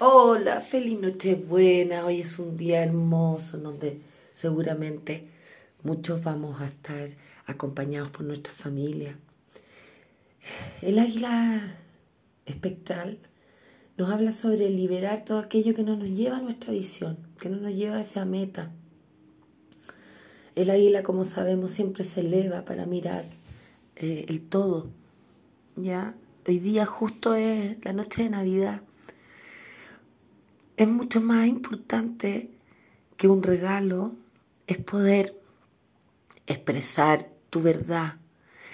Hola, feliz Nochebuena. Hoy es un día hermoso donde seguramente muchos vamos a estar acompañados por nuestra familia. El águila espectral nos habla sobre liberar todo aquello que no nos lleva a nuestra visión, que no nos lleva a esa meta. El águila, como sabemos, siempre se eleva para mirar eh, el todo. Ya, hoy día justo es la noche de Navidad es mucho más importante que un regalo, es poder expresar tu verdad,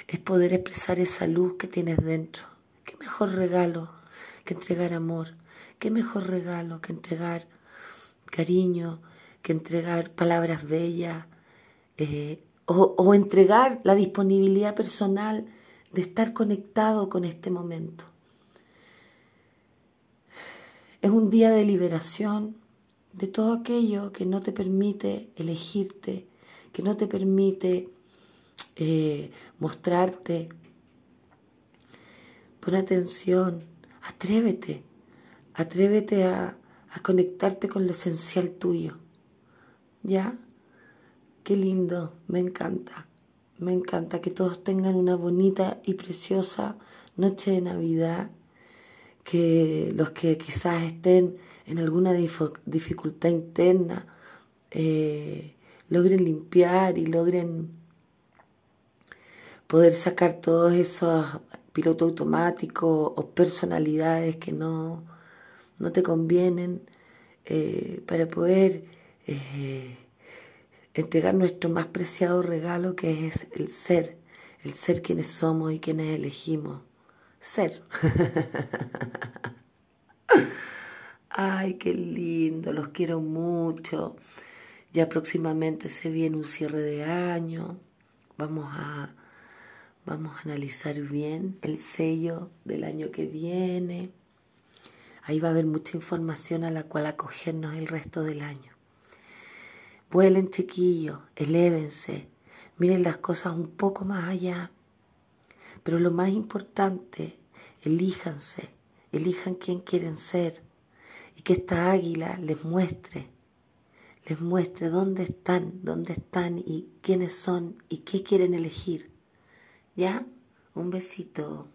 es poder expresar esa luz que tienes dentro. ¿Qué mejor regalo que entregar amor? ¿Qué mejor regalo que entregar cariño, que entregar palabras bellas eh, o, o entregar la disponibilidad personal de estar conectado con este momento? Es un día de liberación de todo aquello que no te permite elegirte, que no te permite eh, mostrarte. Pon atención, atrévete, atrévete a, a conectarte con lo esencial tuyo. ¿Ya? Qué lindo, me encanta. Me encanta que todos tengan una bonita y preciosa noche de Navidad que los que quizás estén en alguna dificultad interna eh, logren limpiar y logren poder sacar todos esos pilotos automáticos o personalidades que no, no te convienen eh, para poder eh, entregar nuestro más preciado regalo que es el ser, el ser quienes somos y quienes elegimos ser. Ay, qué lindo, los quiero mucho. Ya próximamente se viene un cierre de año. Vamos a, vamos a analizar bien el sello del año que viene. Ahí va a haber mucha información a la cual acogernos el resto del año. Vuelen chiquillos, elévense, miren las cosas un poco más allá. Pero lo más importante, elíjanse, elijan quién quieren ser y que esta águila les muestre, les muestre dónde están, dónde están y quiénes son y qué quieren elegir. ¿Ya? Un besito.